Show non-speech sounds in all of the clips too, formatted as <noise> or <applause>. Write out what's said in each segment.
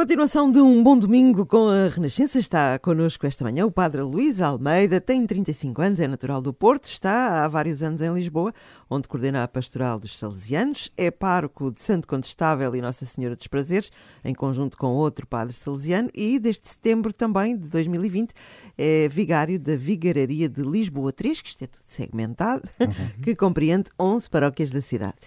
Continuação de um bom domingo com a Renascença. Está connosco esta manhã o Padre Luís Almeida, tem 35 anos, é natural do Porto, está há vários anos em Lisboa, onde coordena a Pastoral dos Salesianos, é pároco de Santo Condestável e Nossa Senhora dos Prazeres, em conjunto com outro padre salesiano, e desde setembro também de 2020 é vigário da Vigararia de Lisboa 3, que isto é tudo segmentado, uhum. <laughs> que compreende 11 paróquias da cidade.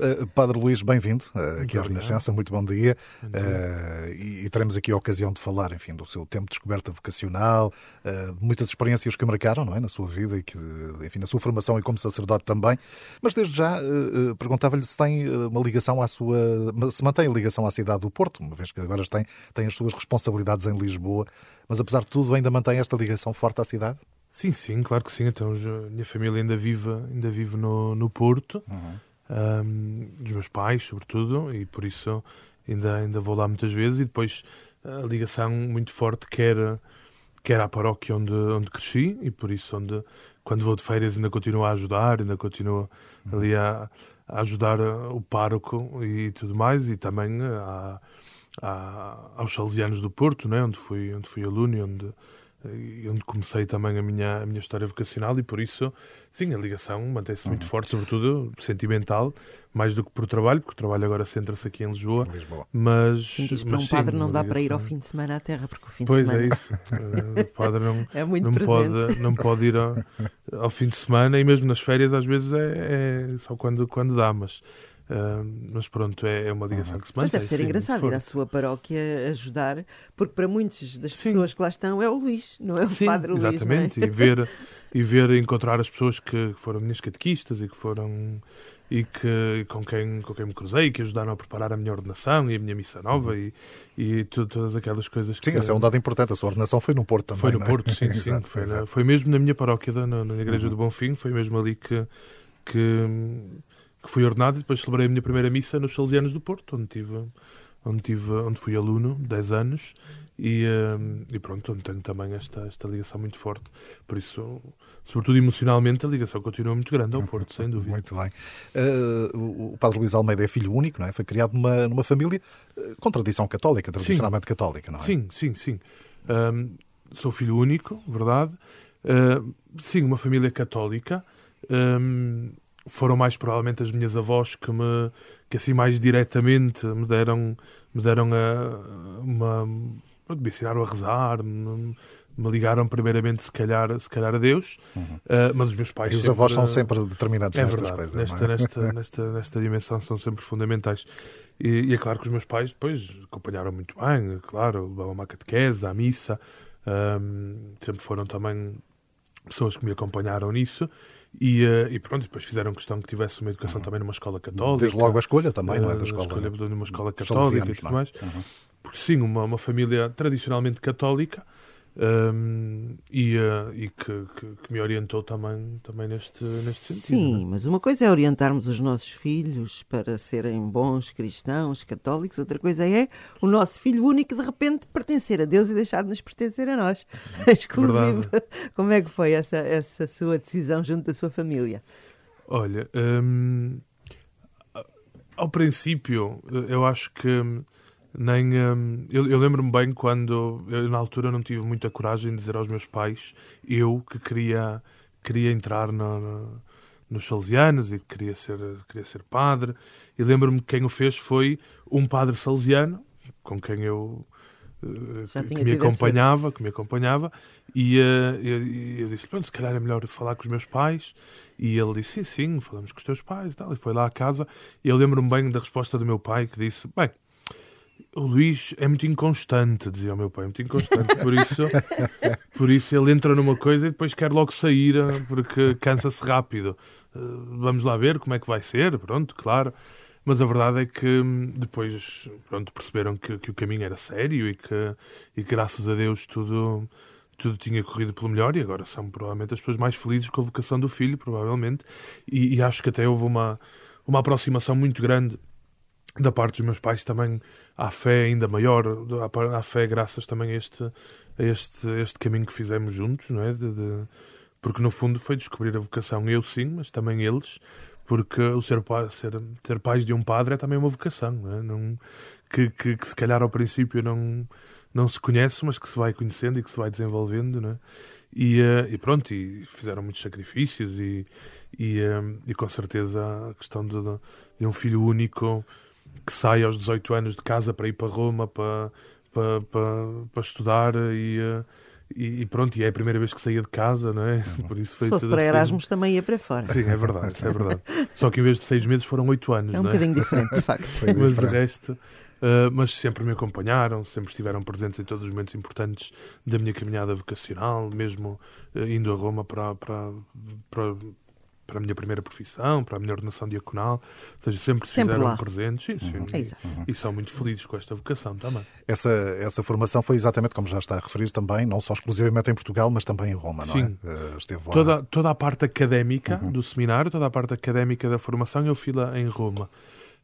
Uh, Padre Luís, bem-vindo uh, aqui à Renascença, muito bom dia. Uh, e, e, teremos aqui a ocasião de falar, enfim, do seu tempo de descoberta vocacional, de muitas experiências que marcaram, não é, na sua vida e que, enfim, na sua formação e como sacerdote também. Mas desde já perguntava-lhe se tem uma ligação à sua, se mantém a ligação à cidade do Porto, uma vez que agora tem, tem as suas responsabilidades em Lisboa, mas apesar de tudo ainda mantém esta ligação forte à cidade? Sim, sim, claro que sim. Então, a minha família ainda vive, ainda vive no, no Porto. Uhum um, dos meus pais, sobretudo, e por isso ainda, ainda vou lá muitas vezes. E depois a ligação muito forte, quer, quer à paróquia onde, onde cresci, e por isso, onde, quando vou de férias, ainda continuo a ajudar, ainda continuo ali a, a ajudar o pároco e tudo mais, e também a, a, aos Salesianos do Porto, né, onde, fui, onde fui aluno e onde onde comecei também a minha, a minha história vocacional e por isso, sim, a ligação mantém-se muito uhum. forte, sobretudo sentimental, mais do que por trabalho, porque o trabalho agora centra-se aqui em Lisboa. Lisboa. Mas, sim, mas para um padre não dá ligação... para ir ao fim de semana à terra, porque o fim pois de semana... Pois é isso. o padre não, <laughs> é muito não, pode, não pode ir ao, ao, fim de semana e mesmo nas férias às vezes é, é só quando, quando dá, mas Uh, mas pronto, é, é uma ligação uhum. que se mantém. Mas deve ser sim, engraçado ir à sua paróquia ajudar, porque para muitas das sim. pessoas que lá estão é o Luís, não é o sim, Padre Luís. Exatamente, é? e ver <laughs> e ver encontrar as pessoas que foram minhas catequistas e que foram e que com quem com quem me cruzei que ajudaram a preparar a minha ordenação e a minha missa nova uhum. e, e tudo, todas aquelas coisas sim, que... esse é um dado importante a sua ordenação foi no Porto também foi no é? Porto sim, <laughs> sim exato, foi, exato. Na, foi mesmo na minha paróquia na, na igreja uhum. do Bonfim foi mesmo ali que que que fui ordenado e depois celebrei a minha primeira missa nos Salesianos do Porto, onde tive, onde tive, onde fui aluno, 10 anos, e, um, e pronto, onde tenho também esta, esta ligação muito forte. Por isso, sobretudo emocionalmente, a ligação continua muito grande ao Porto, sem <laughs> dúvida. Muito bem. Uh, o Padre Luís Almeida é filho único, não é? Foi criado numa, numa família uh, com tradição católica, tradicionalmente sim. católica, não é? Sim, sim, sim. Um, sou filho único, verdade. Uh, sim, uma família católica. Um, foram mais provavelmente as minhas avós que me que assim mais diretamente me deram me deram a, uma me ensinaram a rezar me, me, ligaram primeiramente se calhar se calhar a Deus uhum. uh, mas os meus pais e os sempre, avós são sempre determinados é nestas verdade, coisas nesta, é? nesta, <laughs> nesta nesta dimensão são sempre fundamentais e, e, é claro que os meus pais depois acompanharam muito bem claro levavam uma catequese à missa um, sempre foram também pessoas que me acompanharam nisso e, uh, e, pronto, depois fizeram questão que tivesse uma educação uhum. também numa escola católica. Desde logo a escolha também, não é? Da eh, escola, escolha de uma escola católica e tudo mais. Uhum. Porque sim, uma, uma família tradicionalmente católica um, e, uh, e que, que, que, me orientou também, também neste, neste sentido. Sim, mas uma coisa é orientarmos os nossos filhos para serem bons cristãos, católicos, outra coisa é o nosso filho único de repente pertencer a Deus e deixar de nos pertencer a nós. <laughs> Exclusivo. Verdade. Como é que foi essa, essa sua decisão junto da sua família? Olha, um, ao princípio, eu acho que nem hum, eu, eu lembro-me bem quando eu, na altura não tive muita coragem de dizer aos meus pais eu que queria queria entrar no, no, nos salesianos e que queria ser queria ser padre. E lembro-me que quem o fez foi um padre salesiano com quem eu uh, que me acompanhava que me acompanhava. E uh, eu, eu disse pronto se calhar é melhor falar com os meus pais. E ele disse sim sim falamos com os teus pais e tal. E foi lá à casa. E eu lembro-me bem da resposta do meu pai que disse bem o Luís é muito inconstante, dizia o meu pai, muito inconstante, por isso, por isso ele entra numa coisa e depois quer logo sair porque cansa-se rápido. Eh, vamos lá ver como é que vai ser, pronto, claro. Mas a verdade é que hum, depois pronto, perceberam que, que o caminho era sério e que, e graças a Deus tudo, tudo tinha corrido pelo melhor e agora são provavelmente as pessoas mais felizes com a vocação do filho, provavelmente. E, e acho que até houve uma, uma aproximação muito grande da parte dos meus pais também há fé ainda maior, há fé graças também a este, a este, este caminho que fizemos juntos, não é? De, de, porque no fundo foi descobrir a vocação, eu sim, mas também eles, porque o ser, ser, ser pais de um padre é também uma vocação, não é? Não, que, que, que, se calhar ao princípio não, não se conhece, mas que se vai conhecendo e que se vai desenvolvendo, né? E, uh, e pronto, e fizeram muitos sacrifícios e, e, uh, e com certeza a questão de, de, um filho único que sai aos 18 anos de casa para ir para Roma para, para, para, para estudar e, uh, e, pronto, e é a primeira vez que saía de casa, não é? Por isso foi Se fosse para assim. Erasmus também ia para fora. Sim, é verdade, é verdade. <laughs> Só que em vez de seis meses foram oito anos, é um não é? bocadinho diferente, de facto. Mas de resto, uh, mas sempre me acompanharam, sempre estiveram presentes em todos os momentos importantes da minha caminhada vocacional, mesmo uh, indo a Roma para, para, para, para a minha primeira profissão, para a minha ordenação diaconal, ou seja, sempre, sempre estiveram lá. presentes sim, sim, uhum. e, e, são muito felizes com esta vocação também. Essa, essa formação foi exatamente como já está a referir também, não só exclusivamente em Portugal, mas também em Roma, não sim. é? Uh, esteve lá. Toda, toda a parte académica uhum. do seminário, toda a parte académica da formação, eu fui lá em Roma.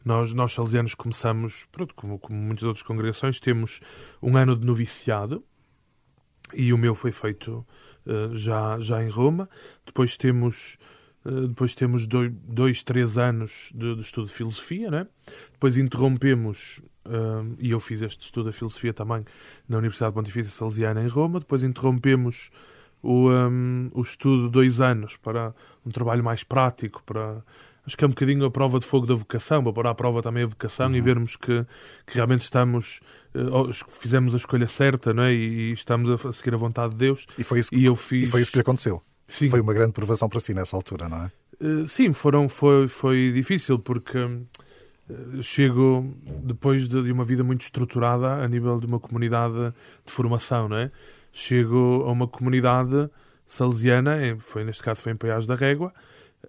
Nós, nós salesianos, começamos, pronto, como, como muitas outras congregações, temos um ano de noviciado, e o meu foi feito uh, já, já em Roma. Depois temos eh, depois temos dois, dois três anos de, de, estudo de filosofia, né? depois interrompemos, uh, e eu fiz este estudo de filosofia também na Universidade Pontifícia Salesiana em Roma, depois interrompemos o, um, o estudo dois anos para um trabalho mais prático, para acho que é um bocadinho a prova de fogo da vocação, para pôr à prova também a vocação uhum. e vermos que, que realmente estamos, uh, fizemos a escolha certa não é? e, e estamos a, seguir a vontade de Deus. E foi isso, e eu fiz... e foi isso que aconteceu. Sim. Foi uma grande provação para si nessa altura, não é? Uh, sim, foram, foi, foi difícil porque uh, chego depois de, de, uma vida muito estruturada a nível de uma comunidade de formação, não é? Chego a uma comunidade salesiana, foi neste caso foi em Paiás da Régua,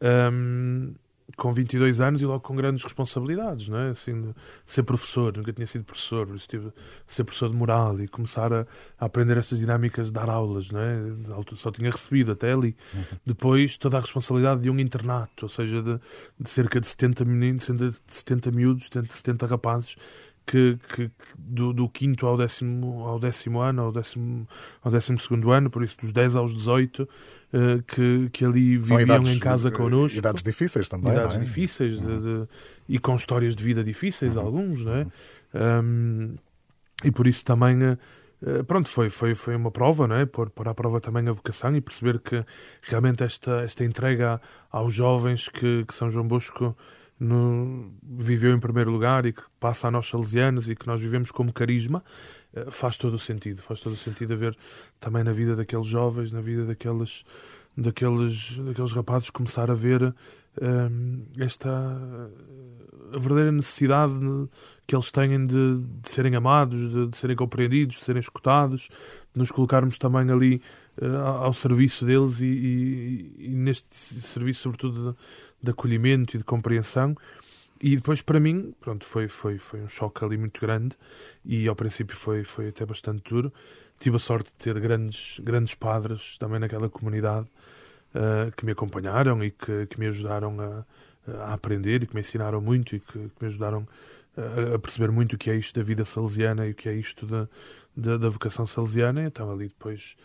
um, com 22 anos e logo com grandes responsabilidades, não é? Assim, ser professor, nunca tinha sido professor, tive, ser professor de moral e começar a, a, aprender estas dinâmicas de dar aulas, não é? Só tinha recebido até ali. Uhum. Depois, toda a responsabilidade de um internato, ou seja, de, de cerca de 70 meninos, de 70 miúdos, 70 rapazes que, que do, do, quinto ao décimo, ao décimo ano, ao décimo, ao décimo segundo ano, por isso dos 10 aos 18, uh, eh, que, que ali viviam idades, em casa connosco. Idades difíceis também. Idades é? difíceis de, de, e com histórias de vida difíceis, uhum. alguns, não é? Uhum. Um, e por isso também. Uh, pronto, foi, foi, foi uma prova, não é? Pôr, pôr à prova também a vocação e perceber que realmente esta, esta entrega aos jovens que, que São João Bosco no, viveu em primeiro lugar e que passa a nós salesianos e que nós vivemos como carisma, eh, faz todo o sentido. Faz todo o sentido a ver também na vida daqueles jovens, na vida daqueles, daqueles, daqueles rapazes, começar a ver eh, esta a verdadeira necessidade que eles têm de, de serem amados, de, de, serem compreendidos, de serem escutados, de nos colocarmos também ali ao serviço deles e, e, e, neste serviço, sobretudo, de, de acolhimento e de compreensão. E depois, para mim, pronto, foi, foi, foi um choque ali muito grande e ao princípio foi, foi até bastante duro. Tive a sorte de ter grandes, grandes padres também naquela comunidade uh, que me acompanharam e que, que me ajudaram a, a aprender e que me ensinaram muito e que, que me ajudaram a, a, perceber muito o que é isto da vida salesiana e o que é isto da, da, da vocação salesiana. Então, ali depois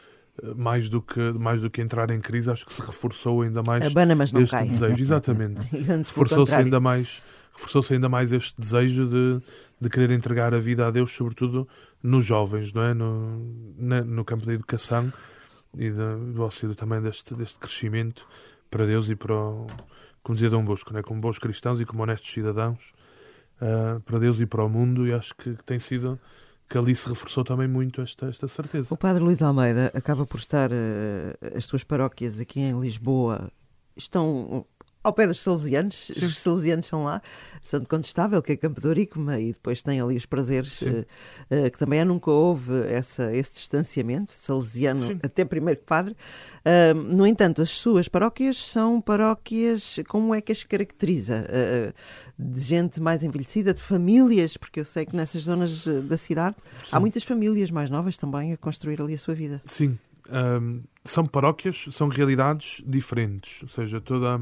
mais do que mais do que entrar em crise acho que se reforçou ainda mais Abana, mas não este cai. desejo. <laughs> Exatamente. Reforçou-se ainda mais reforçou-se ainda mais este desejo de, de querer entregar a vida a Deus sobretudo nos jovens não é? No, no campo da educação e de, do auxílio também deste deste crescimento para Deus e para o, como dizia Dom Bosco né como bons cristãos e como honestos cidadãos uh, para Deus e para o mundo e acho que tem sido que ali se reforçou também muito esta, esta certeza. O Padre Luís Almeida acaba por estar, uh, as suas paróquias aqui em Lisboa estão ao pé dos salesianos, Sim. os salesianos são lá, Santo Condestável, que é Campo de Orícoma, e depois tem ali os prazeres, uh, uh, que também nunca houve essa, esse distanciamento, salesiano Sim. até primeiro que padre. Uh, no entanto, as suas paróquias são paróquias, como é que as caracteriza? de gente mais envelhecida, de famílias, porque eu sei que nessas zonas da cidade Sim. há muitas famílias mais novas também a construir ali a sua vida. Sim, um, são paróquias, são realidades diferentes, ou seja, toda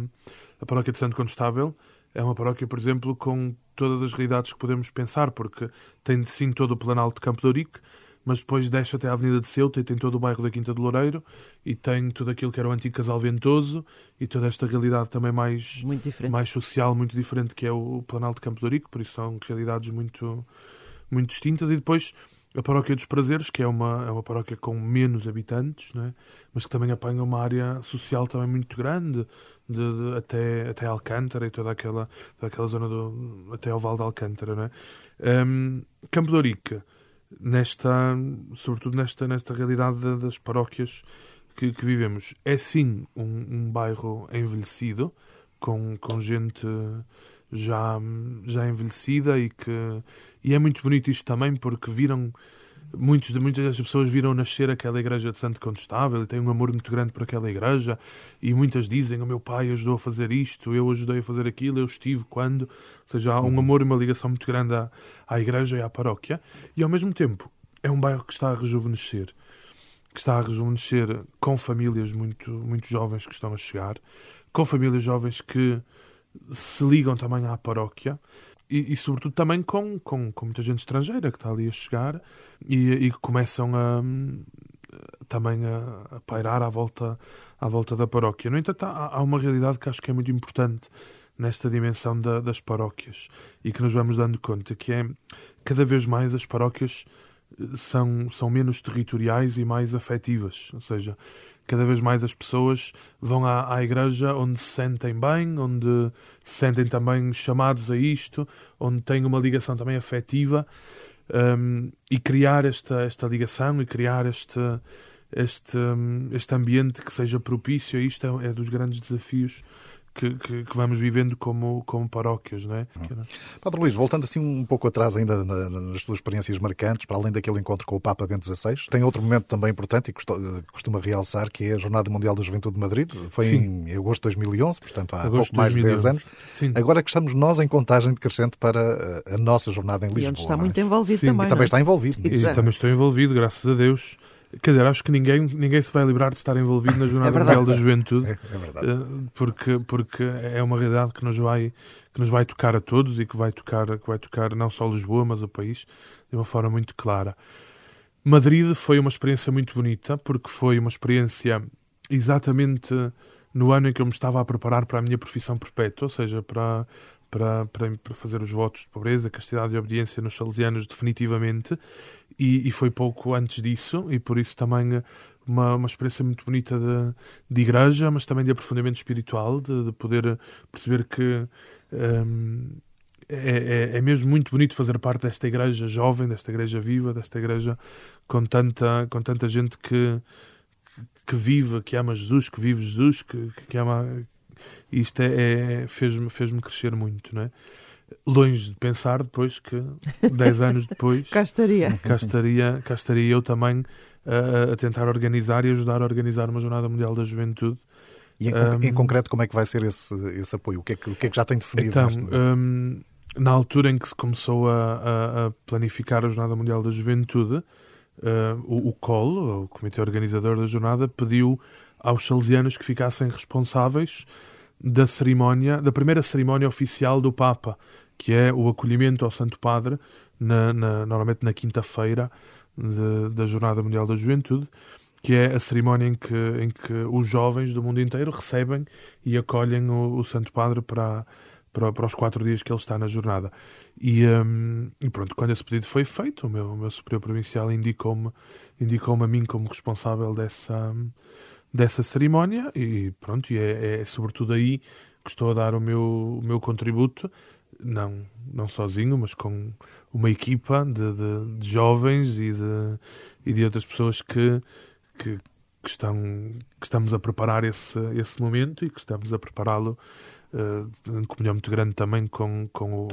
a paróquia de Santo Condestável é uma paróquia, por exemplo, com todas as realidades que podemos pensar, porque tem sim todo o planalto de Campo de Ourique, mas depois desce até a Avenida de Ceuta e tem todo o bairro da Quinta do Loureiro e tem tudo aquilo que era o antigo Casal Ventoso e toda esta realidade também mais, mais social, muito diferente, que é o Planalto de Campo de Ourique, por isso são realidades muito muito distintas, e depois a Paróquia dos Prazeres, que é uma, é uma paróquia com menos habitantes, não é? mas que também apanha uma área social também muito grande, de, de, até, até Alcântara e toda aquela, toda aquela zona do, até ao Val de Alcântara. Não é? Um, Campo de Orica, nesta, sobretudo nesta, nesta realidade das paróquias que, que vivemos, é sim um, um bairro envelhecido, com, com gente já, já envelhecida e que e é muito bonito isto também porque viram muitos de muitas das pessoas viram nascer aquela igreja de Santo Condestável e têm um amor muito grande por aquela igreja. E muitas dizem o meu pai ajudou a fazer isto eu ajudei a fazer aquilo eu estive quando. Ou seja há um uhum. amor e uma ligação muito grande à, à igreja e à paróquia. E ao mesmo tempo é um bairro que está a rejuvenescer que está a rejuvenescer com famílias muito muito jovens que estão a chegar com famílias jovens que se ligam também à paróquia e, e, sobretudo também com, com, com muita gente estrangeira que está ali a chegar e, e começam a também a, a, pairar à volta, à volta da paróquia. No entanto, há, há uma realidade que acho que é muito importante nesta dimensão da, das paróquias e que nos vamos dando conta, que é cada vez mais as paróquias eh, são, são menos territoriais e mais afetivas. Ou seja, cada vez mais as pessoas vão à, à igreja onde se sentem bem, onde se sentem também chamados a isto, onde têm uma ligação também afetiva um, e criar esta, esta ligação e criar este, este, um, este ambiente que seja propício a isto é, é dos grandes desafios que, que, que, vamos vivendo como, como paróquias, não é? Uhum. Padre Luís, voltando assim um pouco atrás ainda nas suas experiências marcantes, para além daquele encontro com o Papa Bento XVI, tem outro momento também importante e costuma realçar, que é a Jornada Mundial da Juventude de Madrid. Foi Sim. em agosto de 2011, portanto há agosto pouco mais de 10 anos. Sim. Agora que estamos nós em contagem decrescente para a nossa jornada em Lisboa. E onde está é? muito envolvido Sim. também. E também é? está envolvido. E também estou envolvido, graças a Deus. Quer dizer, acho que ninguém, ninguém se vai livrar de estar envolvido na <laughs> Jornada é Mundial da Juventude, é, é verdade. Eh, porque, porque é uma realidade que nos, vai, que nos vai tocar a todos e que vai tocar, que vai tocar não só Lisboa, mas o país, de uma forma muito clara. Madrid foi uma experiência muito bonita, porque foi uma experiência exatamente no ano em que eu me estava a preparar para a minha profissão perpétua, ou seja, para, para, para, para fazer os votos de pobreza, castidade e obediência nos salesianos definitivamente, e, e, foi pouco antes disso, e por isso também uma, uma experiência muito bonita de, de igreja, mas também de aprofundamento espiritual, de, de poder perceber que um, é, é, é, mesmo muito bonito fazer parte desta igreja jovem, desta igreja viva, desta igreja com tanta, com tanta gente que, que vive, que ama Jesus, que vive Jesus, que, que ama isto é, é fez-me fez crescer muito, não é? Longe de pensar depois que, dez <laughs> anos depois, cá, estaria. Cá, estaria, cá estaria eu também a, a tentar organizar e ajudar a organizar uma Jornada Mundial da Juventude. E em, um, em, concreto, como é que vai ser esse, esse apoio? O que, é que, o que é que já tem definido? Então, um, na altura em que se começou a, a, a planificar a Jornada Mundial da Juventude, uh, o, o COL, o Comitê Organizador da Jornada, pediu aos salesianos que ficassem responsáveis da cerimónia, da primeira cerimónia oficial do Papa, que é o acolhimento ao Santo Padre, na, na, normalmente na quinta-feira da Jornada Mundial da Juventude, que é a cerimónia em que, em que os jovens do mundo inteiro recebem e acolhem o, o Santo Padre para, para, para, os quatro dias que ele está na jornada. E, um, e pronto, quando esse pedido foi feito, o meu, o meu superior provincial indicou-me indicou a mim como responsável dessa, dessa cerimónia e pronto, e é, é, sobretudo aí que estou a dar o meu, o meu contributo, não, não sozinho, mas com uma equipa de, de, de jovens e de, e de outras pessoas que, que, que, estão, que estamos a preparar esse, esse momento e que estamos a prepará-lo uh, em comunhão muito grande também com, com o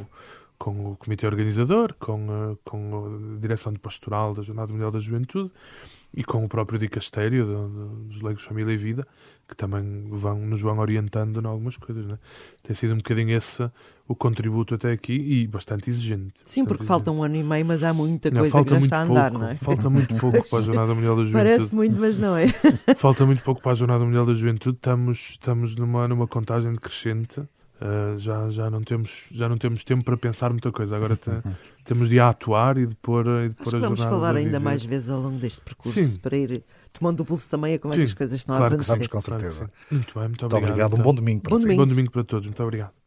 com o comitê organizador, com, uh, com a direção de pastoral da Jornada Mundial da Juventude e com o próprio dicastério dos leigos Família e Vida, que também vão, nos vão orientando em algumas coisas. Né? Tem sido um bocadinho esse o contributo até aqui e bastante exigente. Sim, bastante porque exigente. falta um ano e meio, mas há muita coisa não, que já está a andar, pouco, não é? Falta muito pouco para a Jornada Mundial da <laughs> Juventude. Parece muito, mas não é. falta muito pouco para a Jornada Mundial da Juventude. Estamos, estamos numa, numa contagem decrescente. Uh, já, já, não temos, já não temos tempo para pensar muita coisa. Agora <laughs> te, temos de atuar e de pôr, e de pôr a vamos falar ainda mais vezes ao longo deste percurso Sim. para ir tomando o pulso também a como é que as coisas estão claro a acontecer. Vamos, com certeza. Muito bem, muito, muito obrigado. obrigado. Um bom domingo para bom si. Domingo. Bom domingo para todos. Muito obrigado.